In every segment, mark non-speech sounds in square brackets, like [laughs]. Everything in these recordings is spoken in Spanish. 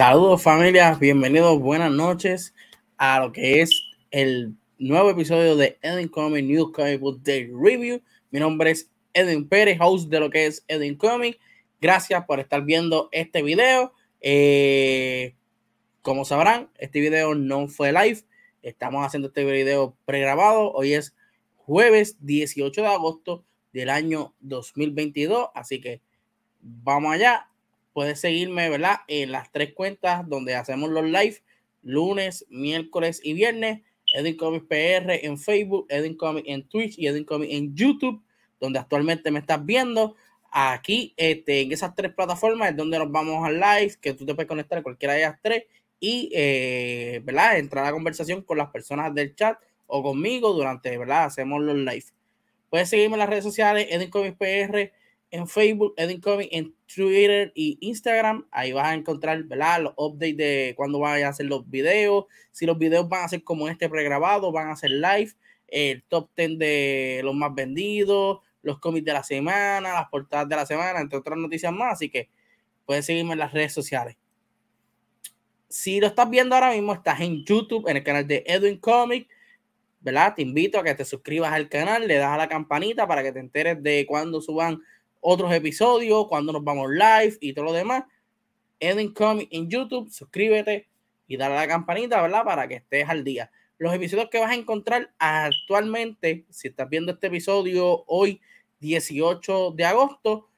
Saludos familia, bienvenidos, buenas noches a lo que es el nuevo episodio de Edwin Comic New Comic Book Day Review. Mi nombre es Edwin Pérez, host de lo que es Edwin Comic. Gracias por estar viendo este video. Eh, como sabrán, este video no fue live. Estamos haciendo este video pregrabado. Hoy es jueves 18 de agosto del año 2022. Así que vamos allá puedes seguirme, ¿verdad? En las tres cuentas donde hacemos los live, lunes, miércoles y viernes. Edwin Comics PR en Facebook, Edwin Comics en Twitch y Edwin Comics en YouTube, donde actualmente me estás viendo. Aquí, este, en esas tres plataformas es donde nos vamos al live, que tú te puedes conectar a cualquiera de ellas tres y, eh, ¿verdad? Entrar a la conversación con las personas del chat o conmigo durante, ¿verdad? Hacemos los live. Puedes seguirme en las redes sociales, Edwin Comics PR en Facebook, Edwin Comics en Twitter y Instagram. Ahí vas a encontrar ¿verdad? los updates de cuando vayan a hacer los videos. Si los videos van a ser como este pregrabado, van a ser live. El top 10 de los más vendidos, los cómics de la semana, las portadas de la semana, entre otras noticias más. Así que puedes seguirme en las redes sociales. Si lo estás viendo ahora mismo, estás en YouTube, en el canal de Edwin Comics. ¿verdad? Te invito a que te suscribas al canal, le das a la campanita para que te enteres de cuando suban otros episodios, cuando nos vamos live y todo lo demás. Edwin Comic en YouTube, suscríbete y dale a la campanita, ¿verdad? Para que estés al día. Los episodios que vas a encontrar actualmente, si estás viendo este episodio hoy, 18 de agosto,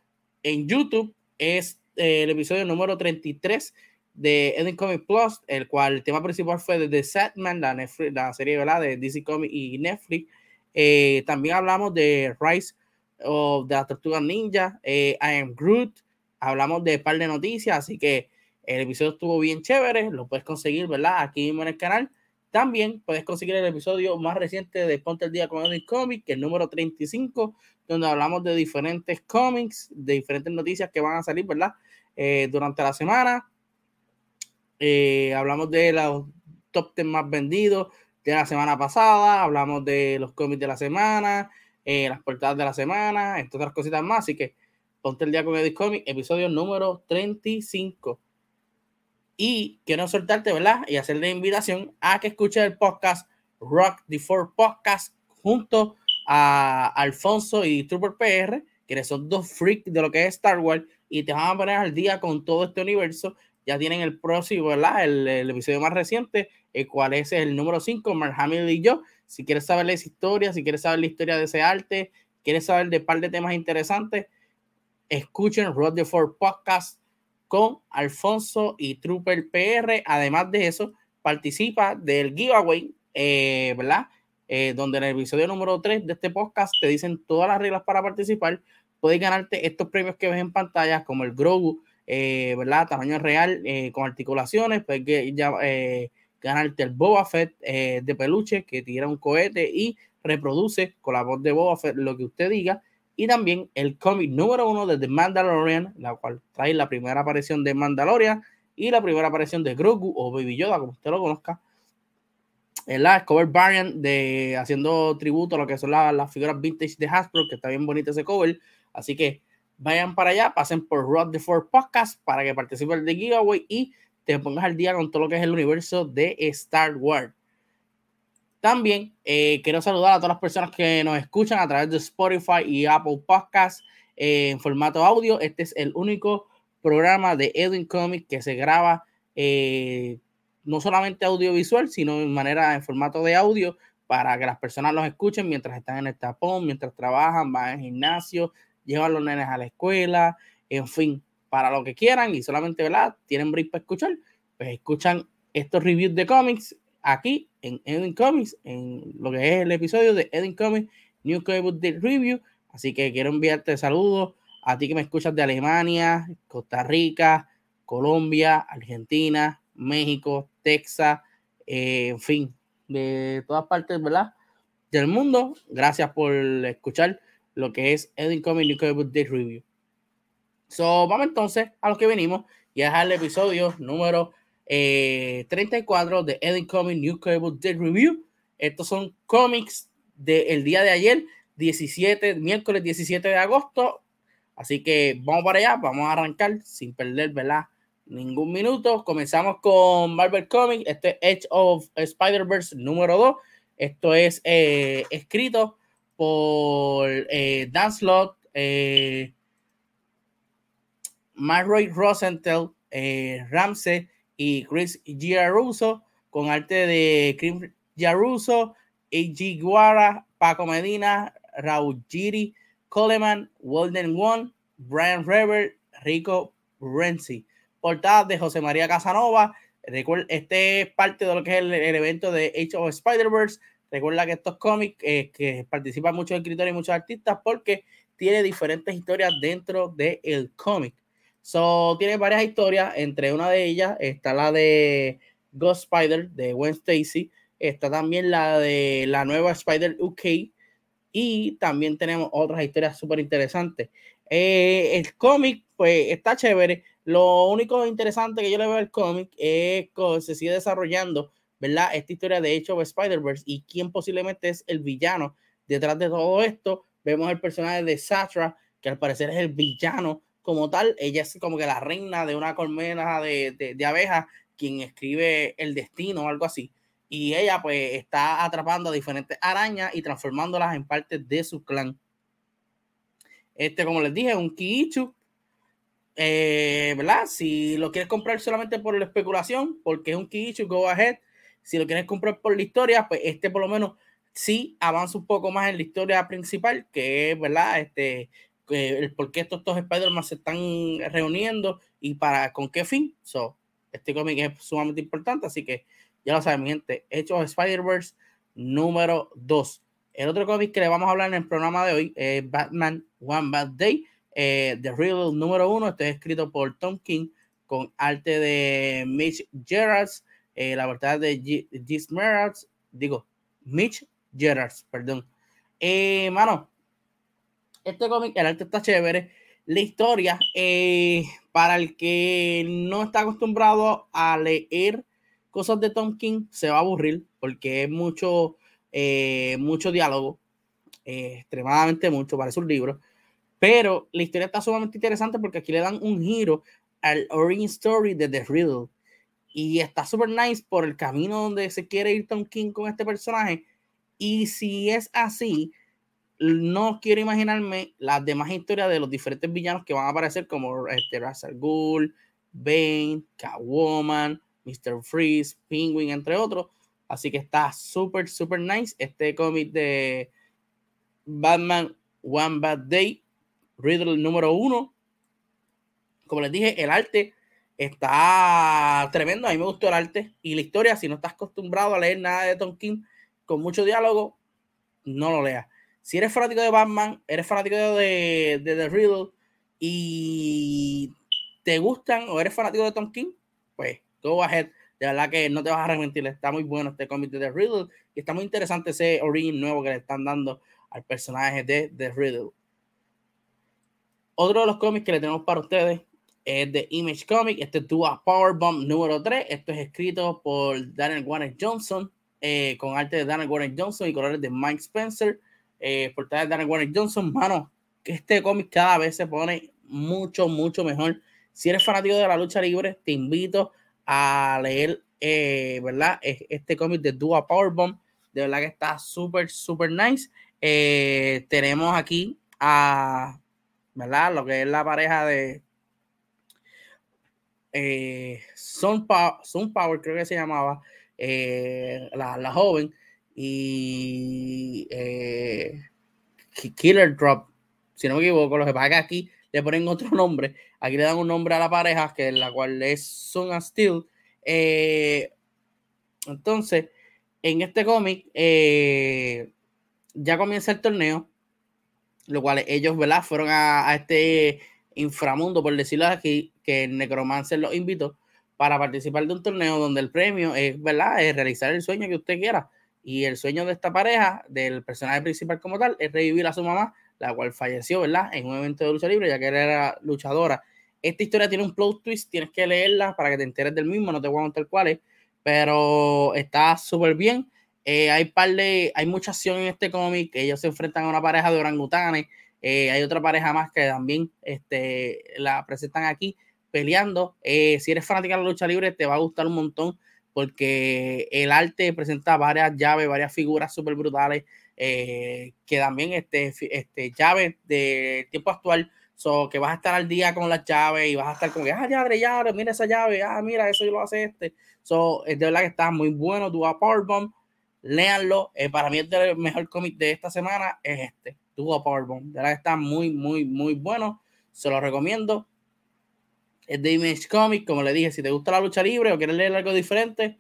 en YouTube, es eh, el episodio número 33 de Edwin Comic Plus, el cual el tema principal fue de The Setman, la, la serie ¿verdad? de DC Comics y Netflix. Eh, también hablamos de Rise o de las tortugas ninja, eh, I am Groot, hablamos de un par de noticias, así que el episodio estuvo bien chévere, lo puedes conseguir, ¿verdad? Aquí mismo en el canal. También puedes conseguir el episodio más reciente de Ponte el Día con el Comic, el número 35, donde hablamos de diferentes cómics, de diferentes noticias que van a salir, ¿verdad? Eh, durante la semana. Eh, hablamos de los top 10 más vendidos de la semana pasada, hablamos de los cómics de la semana, eh, las portadas de la semana, entre otras cositas más. Así que ponte el día con Edith Comic, episodio número 35. Y quiero soltarte, ¿verdad? Y hacerle invitación a que escuches el podcast Rock the Four Podcast junto a Alfonso y Trooper PR, que son dos freaks de lo que es Star Wars, y te van a poner al día con todo este universo. Ya tienen el próximo, ¿verdad? El, el episodio más reciente, el cual es el número 5, Mark Hamill y yo, si quieres saber esa historia, si quieres saber la historia de ese arte, quieres saber de un par de temas interesantes, escuchen Road the Four Podcast con Alfonso y Trooper PR. Además de eso, participa del giveaway, eh, ¿verdad? Eh, donde en el episodio número 3 de este podcast te dicen todas las reglas para participar. Puedes ganarte estos premios que ves en pantalla, como el Grogu, eh, ¿verdad? Tamaño real, con articulaciones. Puedes ya, ganarte el Boba Fett eh, de peluche que tira un cohete y reproduce con la voz de Boba Fett lo que usted diga. Y también el cómic número uno de The Mandalorian, la cual trae la primera aparición de Mandalorian y la primera aparición de Grogu o Baby Yoda, como usted lo conozca. La cover variant de haciendo tributo a lo que son las, figuras vintage de Hasbro, que está bien bonito ese cover. Así que vayan para allá, pasen por Rod the Four Podcast para que participen de giveaway y te pongas al día con todo lo que es el universo de Star Wars. También eh, quiero saludar a todas las personas que nos escuchan a través de Spotify y Apple Podcasts eh, en formato audio. Este es el único programa de Edwin Comics que se graba eh, no solamente audiovisual, sino en manera en formato de audio para que las personas los escuchen mientras están en el tapón, mientras trabajan, van al gimnasio, llevan los nenes a la escuela, en fin, para lo que quieran y solamente, ¿verdad? Tienen break para escuchar, pues escuchan estos reviews de cómics aquí en Edwin Comics, en lo que es el episodio de Edwin Comics New Comic Day Review. Así que quiero enviarte saludos a ti que me escuchas de Alemania, Costa Rica, Colombia, Argentina, México, Texas, eh, en fin, de todas partes, ¿verdad? Del mundo. Gracias por escuchar lo que es Edwin Comics New Comic Day Review. So, vamos entonces a lo que venimos y es el episodio número 34 eh, de Eddie Comics New Cable Day Review. Estos son cómics del día de ayer, 17, miércoles 17 de agosto. Así que vamos para allá, vamos a arrancar sin perder, ¿verdad? ningún minuto. Comenzamos con Marvel Comics, este Edge of Spider-Verse número 2. Esto es eh, escrito por eh, Dan Slott, eh, Marroy Rosenthal, eh, Ramsey y Chris Giaruso, con arte de Chris Giaruso, A.G. Guara, Paco Medina, Raúl Giri, Coleman, Walden One, Brian Rever, Rico Renzi. Portada de José María Casanova. Este es parte de lo que es el, evento de Age of Spider-Verse. Recuerda que estos cómics eh, que participan muchos escritores y muchos artistas porque tiene diferentes historias dentro del cómic. So, tiene varias historias. Entre una de ellas está la de Ghost Spider de Gwen Stacy. Está también la de la nueva Spider UK y también tenemos otras historias súper interesantes. Eh, el cómic, pues, está chévere. Lo único interesante que yo le veo al cómic es que se sigue desarrollando, ¿verdad? Esta historia de hecho de Spider-Verse y quién posiblemente es el villano detrás de todo esto. Vemos el personaje de Satra, que al parecer es el villano como tal. Ella es como que la reina de una colmena de, de, abejas, quien escribe el destino o algo así y ella pues está atrapando a diferentes arañas y transformándolas en parte de su clan. Este, como les dije, un Kiichu. Eh, ¿Verdad? Si lo quieres comprar solamente por la especulación, porque es un Kiichu, go ahead. Si lo quieres comprar por la historia, pues este por lo menos sí avanza un poco más en la historia principal, que es, ¿verdad? Este, el por qué estos dos Spider-Man se están reuniendo y para con qué fin. So, este cómic es sumamente importante, así que ya lo saben, mi gente. Hechos Spider-Verse número 2. El otro cómic que le vamos a hablar en el programa de hoy es Batman One Bad Day. Eh, The Real número 1. Este es escrito por Tom King con arte de Mitch Gerards. Eh, la verdad de Gis Merards. Digo, Mitch Gerards, perdón. Eh, mano, este cómic, el arte está chévere. La historia, eh, para el que no está acostumbrado a leer cosas de Tom King se va a aburrir porque es mucho, eh, mucho diálogo, eh, extremadamente mucho, parece un libro. Pero la historia está sumamente interesante porque aquí le dan un giro al origin story de The Riddle. Y está súper nice por el camino donde se quiere ir Tom King con este personaje. Y si es así, no quiero imaginarme las demás historias de los diferentes villanos que van a aparecer, como este, Russell Gould, Bane, Catwoman, Mr. Freeze, Penguin, entre otros. Así que está súper, súper nice. Este cómic de Batman One Bad Day, Riddle número uno. Como les dije, el arte está tremendo. A mí me gustó el arte y la historia. Si no estás acostumbrado a leer nada de Tom King con mucho diálogo, no lo leas. Si eres fanático de Batman, eres fanático de, de The Riddle y te gustan o eres fanático de Tom King, pues go ahead. De verdad que no te vas a arrepentir. Está muy bueno este cómic de The Riddle. Y está muy interesante ese origin nuevo que le están dando al personaje de The Riddle. Otro de los cómics que le tenemos para ustedes es de Image Comic. Este es Dua Powerbomb número 3. Esto es escrito por Daniel Warner Johnson, eh, con arte de Daniel Warner Johnson y colores de Mike Spencer. Eh, portada de Daniel Warner Johnson. Mano, que este cómic cada vez se pone mucho, mucho mejor. Si eres fanático de la lucha libre, te invito a leer, eh, ¿verdad? Este cómic de Dua Powerbomb. De verdad que está súper, súper nice. Eh, tenemos aquí a, ¿verdad? Lo que es la pareja de eh, Sun, Power, creo que se llamaba, eh, la, la, joven, y Killer Drop, si no me equivoco, lo que pasa que aquí le ponen otro nombre. Aquí le dan un nombre a la pareja, que es la cual es Sun and Steel. Eh, entonces, en este cómic eh, ya comienza el torneo, lo cual ellos, ¿verdad? Fueron a, este inframundo, por decirlo aquí, que el Necromancer los invitó para participar de un torneo donde el premio es, ¿verdad? Es realizar el sueño que usted quiera. Y el sueño de esta pareja, del personaje principal como tal, es revivir a su mamá la cual falleció, ¿verdad? En un evento de lucha libre, ya que era luchadora. Esta historia tiene un plot twist, tienes que leerla para que te enteres del mismo, no te voy a contar cuál es, pero está súper bien. Eh, hay, par de, hay mucha acción en este cómic, ellos se enfrentan a una pareja de orangutanes, eh, hay otra pareja más que también este, la presentan aquí, peleando. Eh, si eres fanática de la lucha libre, te va a gustar un montón porque el arte presenta varias llaves, varias figuras súper brutales, eh, que también este, este, llaves del tiempo actual, so, que vas a estar al día con las llaves y vas a estar como que, ah, llave, llave, mira esa llave, ah, mira, eso lo hace este. So, es de verdad que está muy bueno, Dua Powerbomb, léanlo, para mí el mejor cómic de esta semana es este, Dua Powerbomb, de verdad que está muy, muy, muy bueno, se lo recomiendo es de Image Comics, como le dije, si te gusta la lucha libre o quieres leer algo diferente,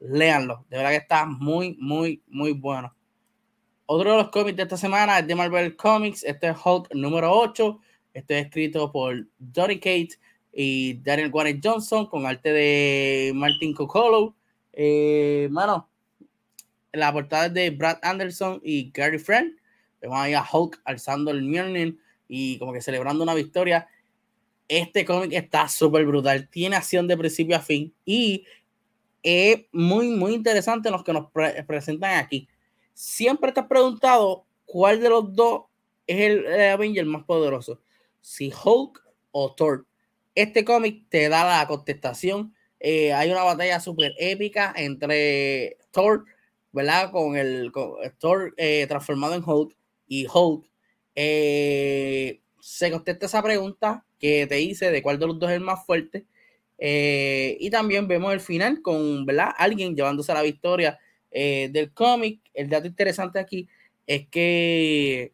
léanlo. De verdad que está muy, muy, muy bueno. Otro de los cómics de esta semana es de Marvel Comics. Este es Hulk número 8. Este es escrito por Donny Kate y Daniel Warren Johnson con arte de Martin Coccolo. Eh, mano, la portada es de Brad Anderson y Gary Friend. Vemos ahí a Hulk alzando el Mjolnir y como que celebrando una victoria. Este cómic está súper brutal, tiene acción de principio a fin y es muy, muy interesante los que nos presentan aquí. Siempre te has preguntado cuál de los dos es el, Avenger más poderoso, si Hulk o Thor. Este cómic te da la contestación. Eh, hay una batalla súper épica entre Thor, ¿verdad? Con el Thor eh, transformado en Hulk y Hulk. Eh, se contesta esa pregunta que te hice de cuál de los dos es el más fuerte. Eh, y también vemos el final con alguien llevándose la victoria eh, del cómic. El dato interesante aquí es que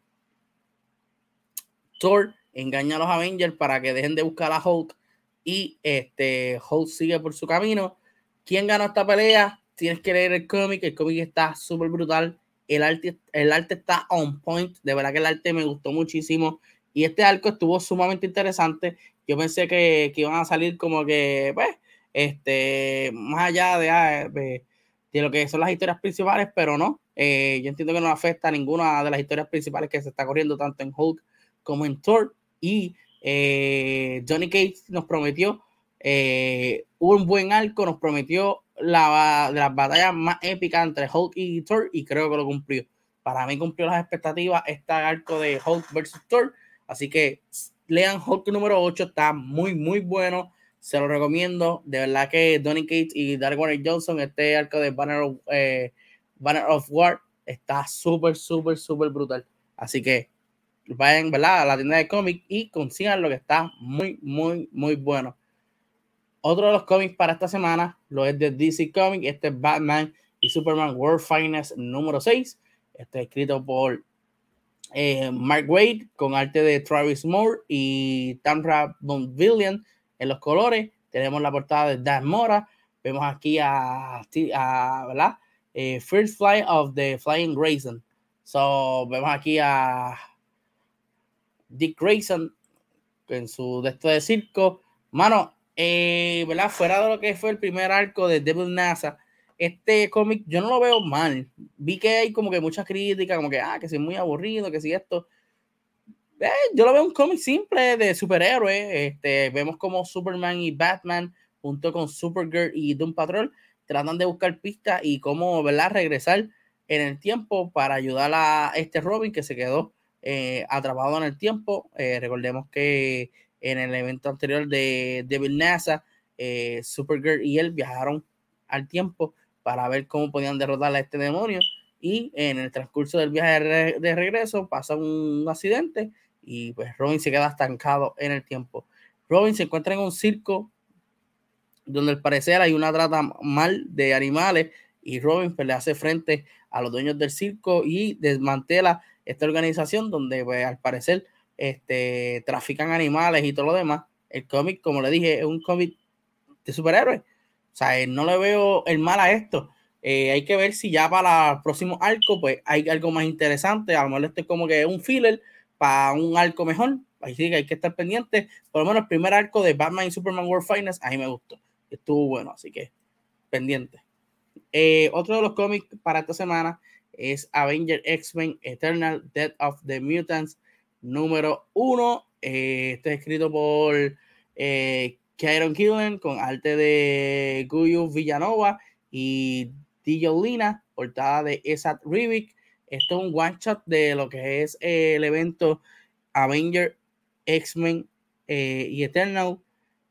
Thor engaña a los Avengers para que dejen de buscar a Hulk y este Hulk sigue por su camino. ¿Quién ganó esta pelea? Tienes que leer el cómic. El cómic está súper brutal. El arte, el arte está on point. De verdad que el arte me gustó muchísimo. Y este arco estuvo sumamente interesante. Yo pensé que, iban a salir como que, pues, este, más allá ah, de, de, lo que son las historias principales, pero no. Eh, yo entiendo que no afecta a ninguna de las historias principales que se está corriendo tanto en Hulk como en Thor. Y eh, Johnny Cage nos prometió eh, un buen arco, nos prometió la, de las batallas más épicas entre Hulk y Thor y creo que lo cumplió. Para mí cumplió las expectativas este arco de Hulk versus Thor Así que lean Hulk número 8, está muy, muy bueno. Se lo recomiendo. De verdad que Donny Cates y Dark Johnson, este arco de Banner of, eh, Banner of War, está súper, súper, súper brutal. Así que vayan ¿verdad? a la tienda de cómics y consigan lo que está muy, muy, muy bueno. Otro de los cómics para esta semana lo es de DC Comics. Este es Batman y Superman World Finest número 6. Este es escrito por eh, Mark Wade con arte de Travis Moore y Tamra Bonvillian en los colores. Tenemos la portada de Dan Mora. Vemos aquí a, a. Eh, First Flight of the Flying Grayson. So, vemos aquí a Dick Grayson en su de de circo. Mano, eh, ¿verdad? Fuera de lo que fue el primer arco de Devil NASA, este cómic yo no lo veo mal. Vi que hay como que mucha crítica, como que, ah, que es muy aburrido, que si esto. Eh, yo lo veo un cómic simple de superhéroes. Este, vemos como Superman y Batman, junto con Supergirl y Doom Patrol, tratan de buscar pistas y cómo, ¿verdad?, regresar en el tiempo para ayudar a este Robin que se quedó eh, atrapado en el tiempo. Eh, recordemos que en el evento anterior de Devil NASA, Supergirl y él viajaron al tiempo para ver cómo podían derrotar a este demonio. Y en el transcurso del viaje de, regreso pasa un accidente y pues Robin se queda estancado en el tiempo. Robin se encuentra en un circo donde al parecer hay una trata mal de animales y Robin pues, le hace frente a los dueños del circo y desmantela esta organización donde pues, al parecer este, trafican animales y todo lo demás. El cómic, como le dije, es un cómic de superhéroes sea, no le veo el mal a esto. Eh, hay que ver si ya para el próximo arco, pues hay algo más interesante. A lo mejor este es como que un filler para un arco mejor. Ahí sí que hay que estar pendiente. Por lo menos el primer arco de Batman y Superman World Finest, a mí me gustó. Estuvo bueno, así que pendiente. Eh, otro de los cómics para esta semana es Avenger X-Men Eternal Death of the Mutants número uno. Eh, este es escrito por Kieron Killen con arte de Guyu Villanova y Lina, portada de Esat Rivik. Esto es un one shot de lo que es el evento Avenger, X-Men eh, y Eternal.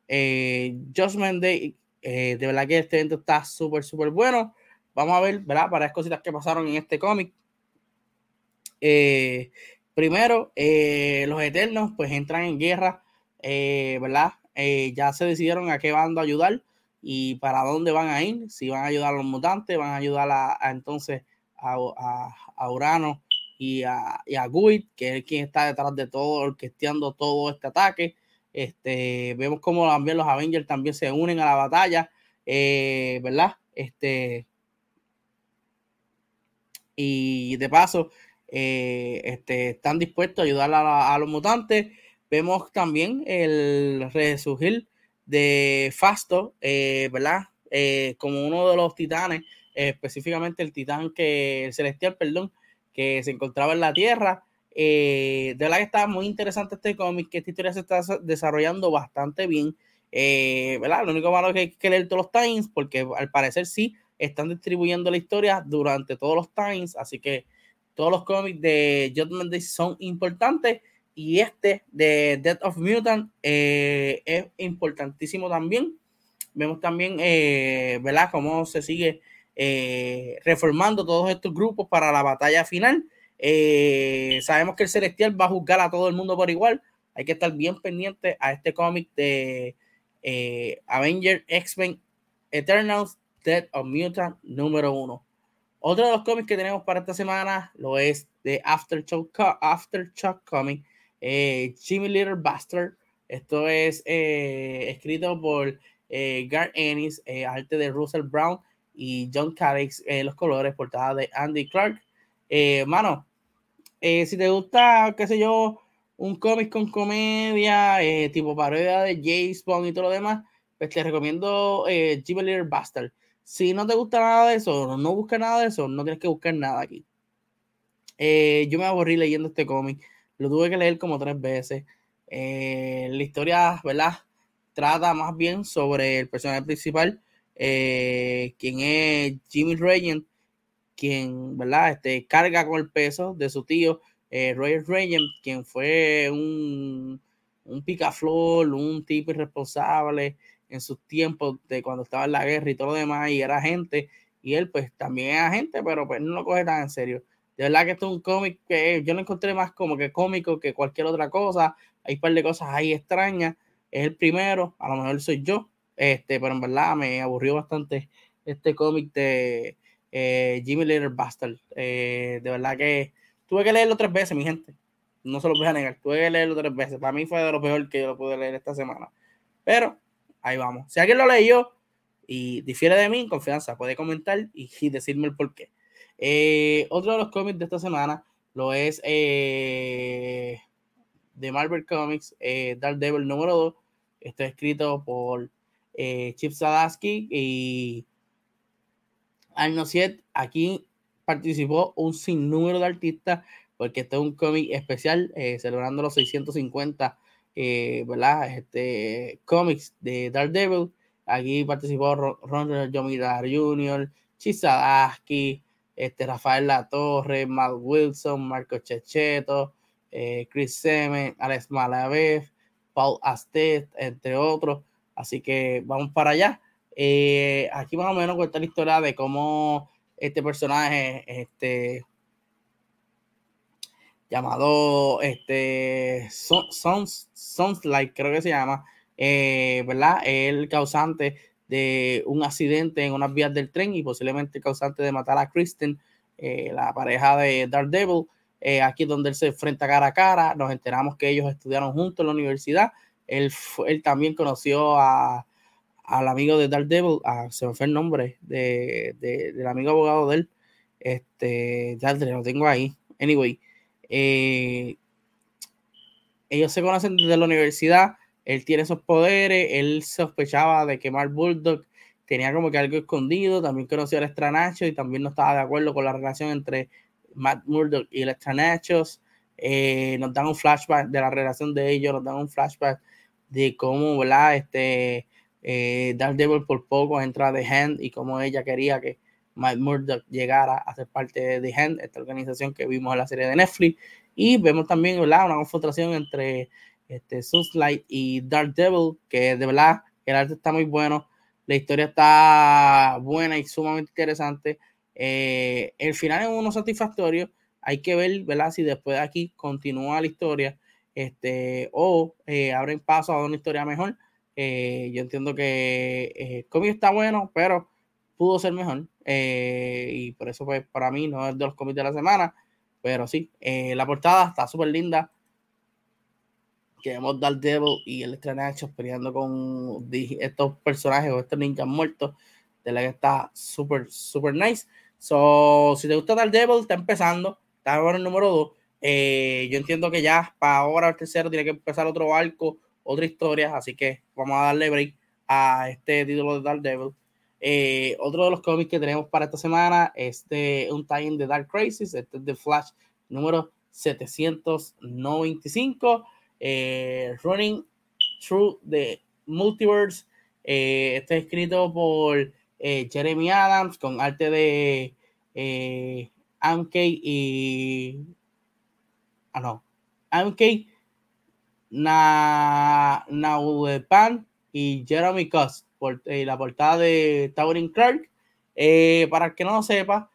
Eh, Judgment Day, de verdad que este evento está súper, súper bueno. Vamos a ver, ¿verdad? Varias cositas que pasaron en este cómic. Primero, los Eternos pues entran en guerra, ¿verdad? ya se decidieron a qué bando ayudar y para dónde van a ir, si van a ayudar a los mutantes, van a ayudar a, entonces a, Urano y a, y que es quien está detrás de todo, orquesteando todo este ataque. Este, vemos como también los Avengers también se unen a la batalla, eh, ¿verdad? Este, y de paso, eh, este, están dispuestos a ayudar a, a, los mutantes. Vemos también el resurgir de Fasto, eh, ¿verdad? Eh, como uno de los titanes, específicamente el titán que, el celestial, perdón, que se encontraba en la Tierra. De verdad que está muy interesante este cómic, que esta historia se está desarrollando bastante bien. ¿verdad? Lo único malo es que hay que leer todos los times, porque al parecer sí están distribuyendo la historia durante todos los times, así que todos los cómics de Judgment Day son importantes y este de Death of Mutant eh, es importantísimo también. Vemos también, eh, ¿verdad?, cómo se sigue eh, reformando todos estos grupos para la batalla final. sabemos que el Celestial va a juzgar a todo el mundo por igual. Hay que estar bien pendiente a este cómic de Avenger X-Men Eternals Death of Mutant número uno. Otro de los cómics que tenemos para esta semana lo es de Aftershock, Aftershock Comic eh, Jimmy Little Bastard. Esto es eh, escrito por eh, Gar Ennis, eh, arte de Russell Brown y John Calix, los colores, portada de Andy Clark. mano, si te gusta, qué sé yo, un cómic con comedia, tipo parodia de James Bond y todo lo demás, pues te recomiendo Jimmy Little Bastard. Si no te gusta nada de eso, no buscas nada de eso, no tienes que buscar nada aquí. yo me aburrí leyendo este cómic. Lo tuve que leer como tres veces. Eh, la historia, ¿verdad? Trata más bien sobre el personaje principal, eh, quien es Jimmy Regent, quien, ¿verdad? Este, carga con el peso de su tío, eh, Roger Regent, quien fue un, un picaflor, un tipo irresponsable en sus tiempos de cuando estaba en la guerra y todo lo demás, y era agente, y él pues también es agente, pero pues no lo coge tan en serio. De verdad que esto es un cómic que yo lo encontré más como que cómico que cualquier otra cosa. Hay un par de cosas ahí extrañas. Es el primero, a lo mejor soy yo, este, pero en verdad me aburrió bastante este cómic de eh, Jimmy Little Bastard. Eh, de verdad que tuve que leerlo tres veces, mi gente. No se lo voy a negar, tuve que leerlo tres veces. Para mí fue de lo peor que yo lo pude leer esta semana. Pero ahí vamos. Si alguien lo leyó y difiere de mí, confianza, puede comentar y, decirme el por qué. Eh, otro de los cómics de esta semana lo es eh, de Marvel Comics, eh, Dark Devil número 2. Está escrito por Chip Zadarsky y Arnosiet. Aquí participó un sinnúmero de artistas porque este es un cómic especial celebrando los 650 ¿verdad? Este, cómics de Devil Aquí participó Ron Jomidar Jr., Chip Zadarsky, este, Rafael Latorre, Matt Wilson, Marco Checheto, eh, Chris Semen, Alex Malavev, Paul Astet, entre otros. Así que vamos para allá. Eh, aquí más o menos cuenta la historia de cómo este personaje, este llamado este Sons Like, creo que se llama, eh, ¿verdad? El causante de un accidente en unas vías del tren y posiblemente causante de matar a Kristen, eh, la pareja de Daredevil. Eh, aquí donde él se enfrenta cara a cara, nos enteramos que ellos estudiaron juntos en la universidad. Él, él también conoció a, al amigo de Daredevil, a, se me fue el nombre de, del amigo abogado de él. Este, ya lo tengo ahí. Anyway, eh, ellos se conocen desde la universidad él tiene esos poderes, él sospechaba de que Mark Bulldog tenía como que algo escondido, también conocía al Extranacho y también no estaba de acuerdo con la relación entre Matt Murdock y el Extranachos. Eh, nos dan un flashback de la relación de ellos, nos dan un flashback de cómo, ¿verdad? Este, eh, por poco entra de Hand y cómo ella quería que Matt Murdock llegara a ser parte de The Hand, esta organización que vimos en la serie de Netflix. Y vemos también, ¿verdad? Una confrontación entre este, Sunlight y Dark Devil, que de verdad el arte está muy bueno, la historia está buena y sumamente interesante. Eh, el final es uno satisfactorio. Hay que ver, ¿verdad? Si después de aquí continúa la historia este, o eh, abren paso a una historia mejor. Eh, yo entiendo que el cómic está bueno, pero pudo ser mejor. y por eso, pues, para mí no es de los cómics de la semana. Pero sí, la portada está súper linda que vemos Devil y el Strange peleando con estos personajes o estos ninjas muertos, de la que está súper, súper nice. So, si te gusta Devil está empezando, está ahora el número 2. Eh, yo entiendo que ya para ahora el tercero tiene que empezar otro arco, otra historia, así que vamos a darle break a este título de Daredevil. Eh, otro de los cómics que tenemos para esta semana es de un time de Dark Crisis, este es de Flash número 795. Eh, Running Through the Multiverse. Eh, está escrito por eh, Jeremy Adams con arte de eh, y. Ah, no. Amkey Na, y Jeremy Cuss. Por, la portada de Towering Clark. para el que no lo sepa,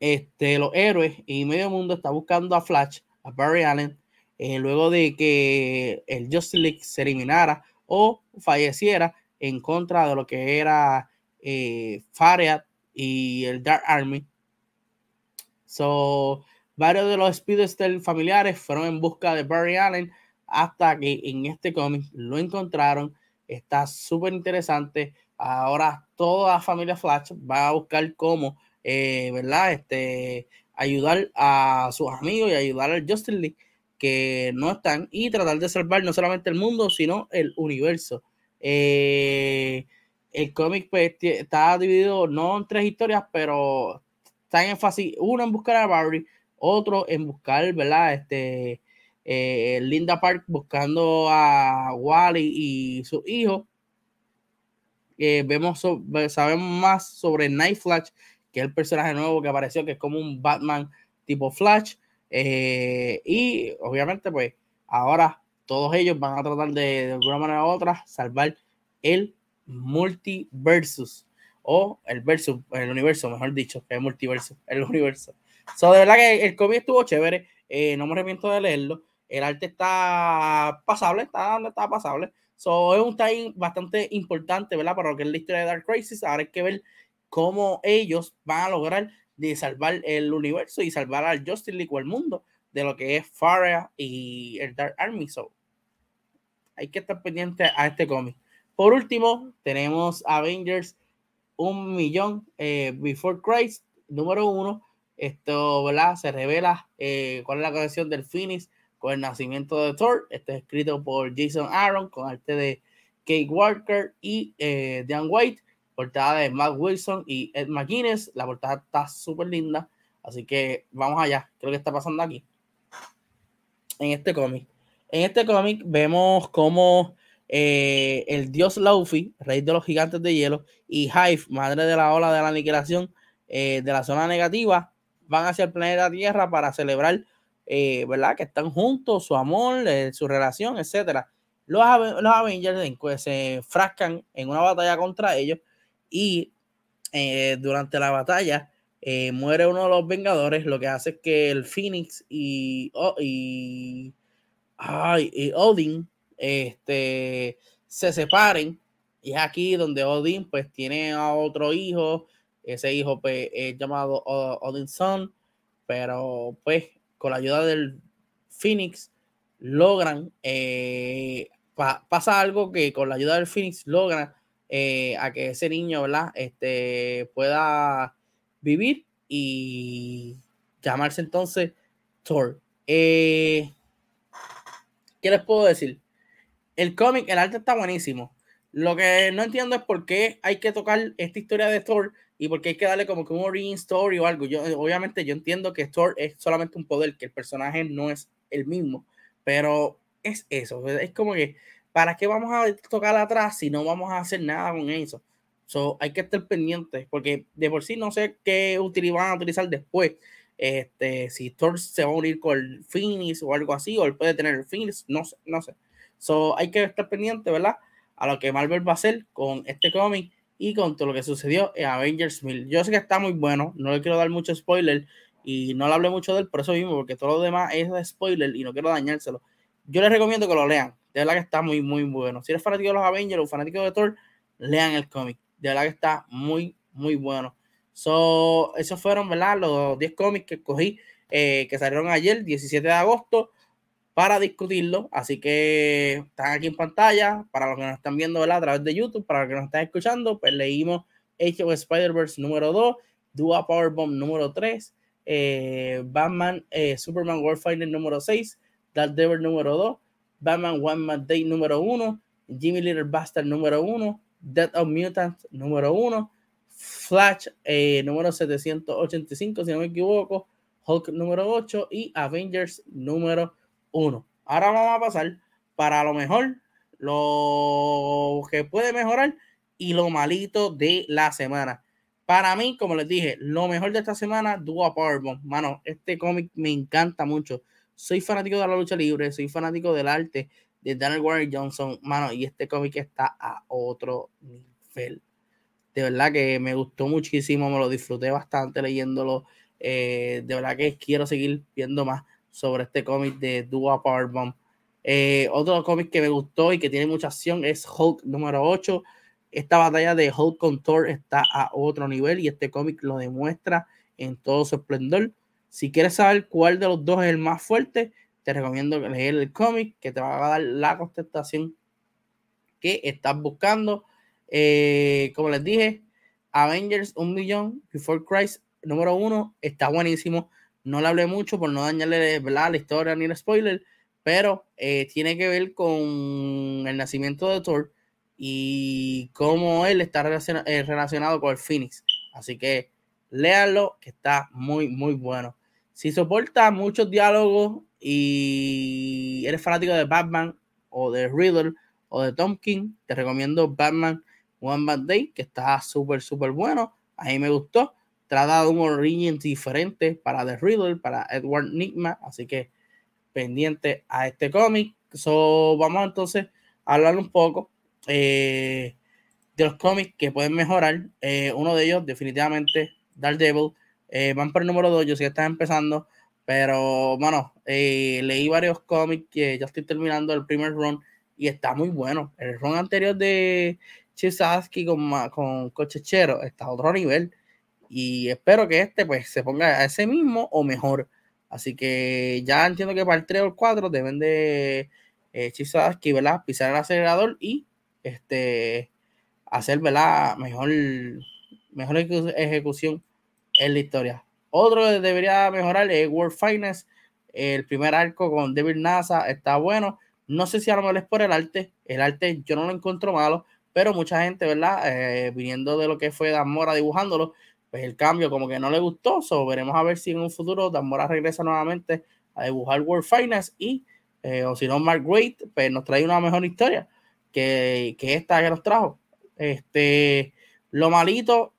este, los héroes y medio mundo está buscando a Flash, a Barry Allen, eh, luego de que el Justice League se eliminara o falleciera en contra de lo que era eh, y el Dark Army. So, varios de los Speedster familiares fueron en busca de Barry Allen hasta que en este cómic lo encontraron. Está súper interesante. Ahora toda la familia Flash va a buscar cómo, eh, ¿verdad? Este, ayudar a sus amigos y ayudar al Justice League que no están y tratar de salvar no solamente el mundo, sino el universo. Eh, el cómic pues, está dividido no en tres historias, pero está en énfasis, uno en buscar a Barry, otro en buscar, ¿verdad? Este, eh, Linda Park buscando a Wally y su hijo. Vemos, sabemos más sobre Night Flash, que es el personaje nuevo que apareció, que es como un Batman tipo Flash. Eh, y obviamente, pues ahora todos ellos van a tratar de, de alguna manera u otra, salvar el multiversus o el versus, el universo, mejor dicho, que es multiverso, el universo. So, de verdad que el cómic estuvo chévere, eh, no me arrepiento de leerlo. El arte está pasable, está, está pasable. So, es un time bastante importante, ¿verdad? Para lo que es la historia de Dark Crisis. Ahora hay que ver cómo ellos van a lograr de salvar el universo y salvar al Justice League o el mundo de lo que es Farah y el Dark Army. So, hay que estar pendiente a este cómic. Por último, tenemos Avengers un millón eh, Before Christ, número uno. Esto, ¿verdad? Se revela eh, cuál es la conexión del Phoenix con el nacimiento de Thor. Este es escrito por Jason Aaron con arte de Kate Walker y eh, Dan White portada de Matt Wilson y Ed McGuinness. La portada está súper linda. Así que vamos allá. Creo que está pasando aquí. En este cómic. En este cómic vemos como eh, el dios Luffy, rey de los gigantes de hielo, y Hive, madre de la ola de la aniquilación eh, de la zona negativa, van hacia el planeta Tierra para celebrar, eh, ¿verdad? Que están juntos, su amor, su relación, etc. Los, los Avengers se frascan en una batalla contra ellos y eh, durante la batalla eh, muere uno de los Vengadores, lo que hace es que el Phoenix y, y, Odin este, se separen. Y es aquí donde Odin pues tiene a otro hijo. Ese hijo pues es llamado Odin Son. Pero pues con la ayuda del Phoenix logran, eh, pasa algo que con la ayuda del Phoenix logran eh, a que ese niño, ¿verdad? Este, pueda vivir y llamarse entonces Thor. Eh, ¿Qué les puedo decir? El cómic, el arte está buenísimo. Lo que no entiendo es por qué hay que tocar esta historia de Thor y por qué hay que darle como que un origin story o algo. Yo, obviamente, yo entiendo que Thor es solamente un poder, que el personaje no es el mismo, pero es eso. Es como que ¿para qué vamos a tocar atrás si no vamos a hacer nada con eso? So, hay que estar pendientes porque de por sí no sé qué van a utilizar después. Este, si Thor se va a unir con el Phoenix o algo así, o él puede tener el Phoenix, no sé, no sé. So, hay que estar pendiente, ¿verdad? A lo que Marvel va a hacer con este cómic y con todo lo que sucedió en Avengers 1000. Yo sé que está muy bueno, no le quiero dar mucho spoiler y no le hablé mucho de él por eso mismo, porque todo lo demás es spoiler y no quiero dañárselo. Yo les recomiendo que lo lean, de verdad que está muy, muy bueno. Si eres fanático de los Avengers o fanático de Thor, lean el cómic, de verdad que está muy, muy bueno. So, esos fueron, ¿verdad? Los 10 cómics que escogí, eh, que salieron ayer, 17 de agosto para discutirlo. Así que están aquí en pantalla. Para los que nos están viendo a través de YouTube, para los que nos están escuchando, pues leímos Age of Spider-Verse número 2, Dua Powerbomb número 3, eh, Batman, eh, Superman Warfighter número 6, Dark Devil número 2, Batman One Man Day número 1, Jimmy Little Bastard número 1, Death of Mutants número 1, Flash eh, número 785, si no me equivoco, Hulk número 8 y Avengers número uno. Ahora vamos a pasar para lo mejor, lo que puede mejorar y lo malito de la semana. Para mí, como les dije, lo mejor de esta semana, Dua Powerbomb. Mano, este cómic me encanta mucho. Soy fanático de la lucha libre, soy fanático del arte de Daniel Warren Johnson. Mano, y este cómic está a otro nivel. De verdad que me gustó muchísimo, me lo disfruté bastante leyéndolo. Eh, de verdad que quiero seguir viendo más sobre este cómic de Dua Powerbomb. Eh, otro cómic que me gustó y que tiene mucha acción es Hulk número 8. Esta batalla de Hulk con Thor está a otro nivel y este cómic lo demuestra en todo su esplendor. Si quieres saber cuál de los dos es el más fuerte, te recomiendo leer el cómic que te va a dar la contestación que estás buscando. Eh, como les dije, Avengers 1 millón, Before Christ número 1 está buenísimo. No le hablé mucho por no dañarle la historia ni el spoiler, pero eh, tiene que ver con el nacimiento de Thor y cómo él está eh, relacionado, con el Phoenix. Así que léanlo, que está muy, muy bueno. Si soporta muchos diálogos y eres fanático de Batman o de Riddler o de Tom King, te recomiendo Batman One Bad Day, que está súper, súper bueno. A mí me gustó trata de un origen diferente para The Riddle, para Edward Nigma, así que pendiente a este cómic. So, vamos entonces a hablar un poco eh, de los cómics que pueden mejorar. Eh, uno de ellos, definitivamente, Daredevil. Eh, van por el número 2, yo sé que empezando, pero bueno, eh, leí varios cómics que ya estoy terminando el primer run y está muy bueno. El run anterior de Chisaski con, con Cochechero está a otro nivel y espero que este pues se ponga a ese mismo o mejor. Así que ya entiendo que para el 3 o el 4 deben de eh, ¿verdad? Pisar el acelerador y este hacer. Mejor, mejor ejecución en la historia. Otro que debería mejorar es World Finance. El primer arco con David NASA está bueno. No sé si a lo mejor es por el arte. El arte yo no lo encuentro malo, pero mucha gente, ¿verdad? Eh, viniendo de lo que fue Damora dibujándolo, pues el cambio como que no le gustó. So, veremos a ver si en un futuro Damora regresa nuevamente a dibujar World Finance y, eh, o si no, Mark Waite, pues nos trae una mejor historia que, que esta que nos trajo. Este, lo malito,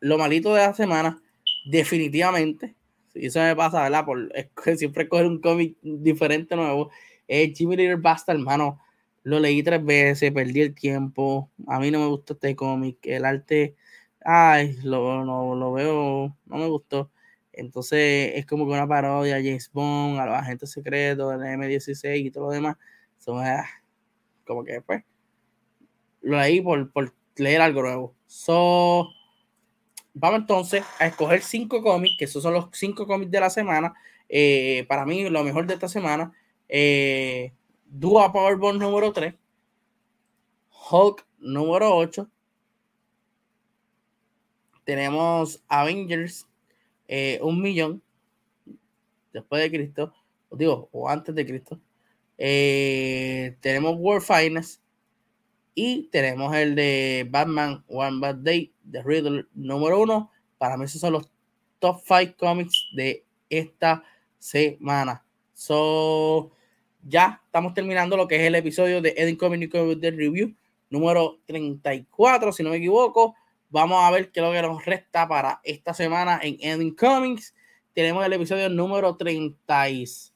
lo malito de la semana, definitivamente, y eso me pasa, ¿verdad? Por [laughs] siempre coger un cómic diferente, nuevo, es Jimmy Little Bastard, hermano. Lo leí tres veces, perdí el tiempo. A mí no me gusta este cómic. El arte ay, lo, no, lo veo, no me gustó. Entonces es como que una parodia a James Bond, a los agentes secretos, del M16 y todo lo demás. Son, ah, como que pues lo leí por, por leer algo nuevo. So, vamos entonces a escoger cinco cómics, que esos son los cinco cómics de la semana. Eh, para mí, lo mejor de esta semana. Eh, Dua Powerball número 3. Hulk número 8 tenemos Avengers, eh, un millón después de Cristo, digo, o antes de Cristo. Eh, tenemos World Finance y tenemos el de Batman One Bad Day de Riddle número uno. Para mí esos son los top 5 comics de esta semana. So, ya estamos terminando lo que es el episodio de Eden Comic Review número 34, si no me equivoco. Vamos a ver qué es lo que nos resta para esta semana en Ending Comics. Tenemos el episodio número 34,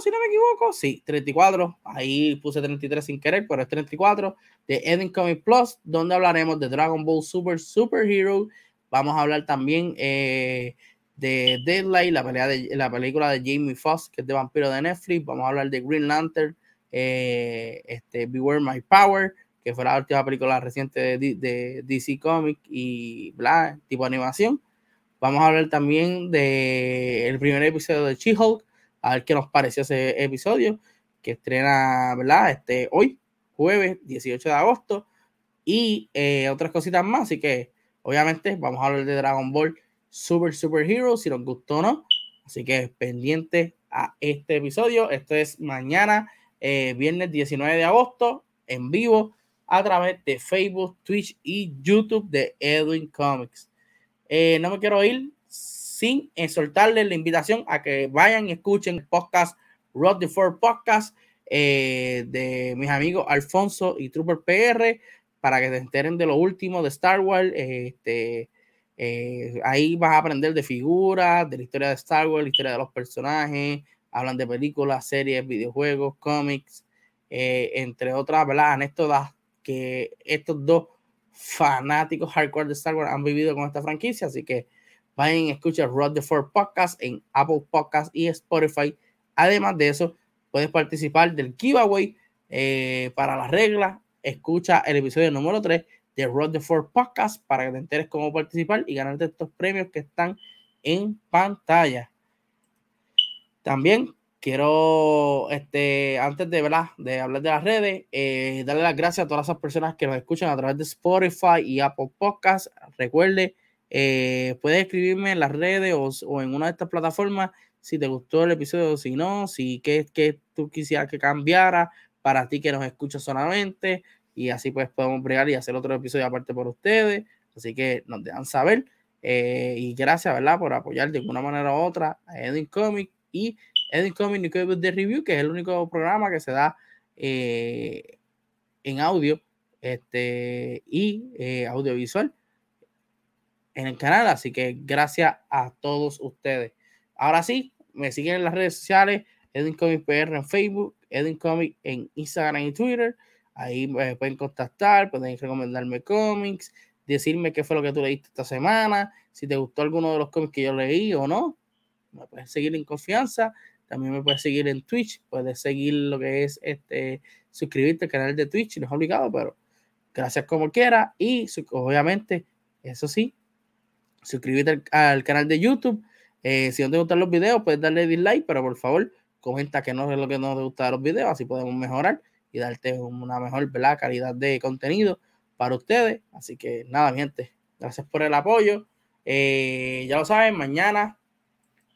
si no me equivoco. Sí, 34. Ahí puse 33 sin querer, pero es 34 de Ending Comics Plus, donde hablaremos de Dragon Ball Super Super Hero. Vamos a hablar también eh, de Deadlight, la, pelea de, la película de Jamie Foxx, que es de vampiro de Netflix. Vamos a hablar de Green Lantern, eh, este, Beware My Power, que fue la última película reciente de, DC Comics y bla, tipo animación. Vamos a hablar también del el primer episodio de She-Hulk, a ver qué nos pareció ese episodio, que estrena, ¿verdad? Este, hoy, jueves 18 de agosto, y eh, otras cositas más. Así que, obviamente, vamos a hablar de Dragon Ball Super Super Hero, si nos gustó o no. Así que pendiente a este episodio. Esto es mañana, eh, viernes 19 de agosto, en vivo, a través de Facebook, Twitch y YouTube de Edwin Comics. Eh, no me quiero ir sin soltarles la invitación a que vayan y escuchen el podcast Road the Podcast eh, de mis amigos Alfonso y Trooper PR para que se enteren de lo último de Star Wars. Este, eh, ahí vas a aprender de figuras, de la historia de Star Wars, la historia de los personajes, hablan de películas, series, videojuegos, cómics, entre otras ¿verdad? anécdotas que estos dos fanáticos hardcore de Star Wars han vivido con esta franquicia. Así que vayan escuchen Road the Four Podcast en Apple Podcast y Spotify. Además de eso, puedes participar del giveaway eh, para las reglas. Escucha el episodio número 3 de Road the Four Podcast para que te enteres cómo participar y ganarte estos premios que están en pantalla. También quiero, este, antes de, ¿verdad? de hablar de las redes, eh, darle las gracias a todas esas personas que nos escuchan a través de Spotify y Apple Podcast. Recuerde, eh, puedes escribirme en las redes o, en una de estas plataformas si te gustó el episodio, si no, si qué, que tú quisieras que cambiara para ti que nos escuchas solamente, y así pues podemos bregar y hacer otro episodio aparte por ustedes. Así que nos dejan saber. Eh, y gracias, ¿verdad? Por apoyar de una manera u otra a Edwin Comic y Edwin Comic de Review, que es el único programa que se da eh, en audio este, y eh, audiovisual en el canal. Así que gracias a todos ustedes. Ahora sí, me siguen en las redes sociales, Edwin Comic PR en Facebook, Edwin Comic en Instagram y Twitter. Ahí me pueden contactar, pueden recomendarme cómics, decirme qué fue lo que tú leíste esta semana, si te gustó alguno de los cómics que yo leí o no. Me puedes seguir en confianza. También me puedes seguir en Twitch. Puedes seguir lo que es este suscribirte al canal de Twitch. No es obligado, pero gracias como quiera. Y obviamente, eso sí, suscríbete al, canal de YouTube. Eh, si no te gustan los videos, puedes darle dislike, pero por favor, comenta que no es lo que no te gusta de los videos, así podemos mejorar y darte una mejor calidad de contenido para ustedes. Así que nada, mi gente, gracias por el apoyo. Eh, ya lo saben, mañana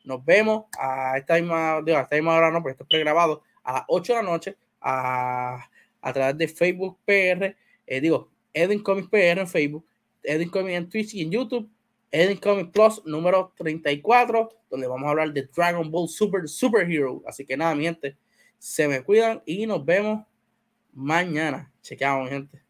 nos vemos a esta misma, a esta misma hora, no, porque esto es pregrabado, a las 8 de la noche a, través de Facebook PR, eh, digo, Edwin Comics PR en Facebook, Edwin Comics en Twitch y en YouTube, Edwin Comics Plus número 34, donde vamos a hablar de Dragon Ball Super Super Hero. Así que nada, mi gente, se me cuidan y nos vemos mañana. Chequeamos, gente.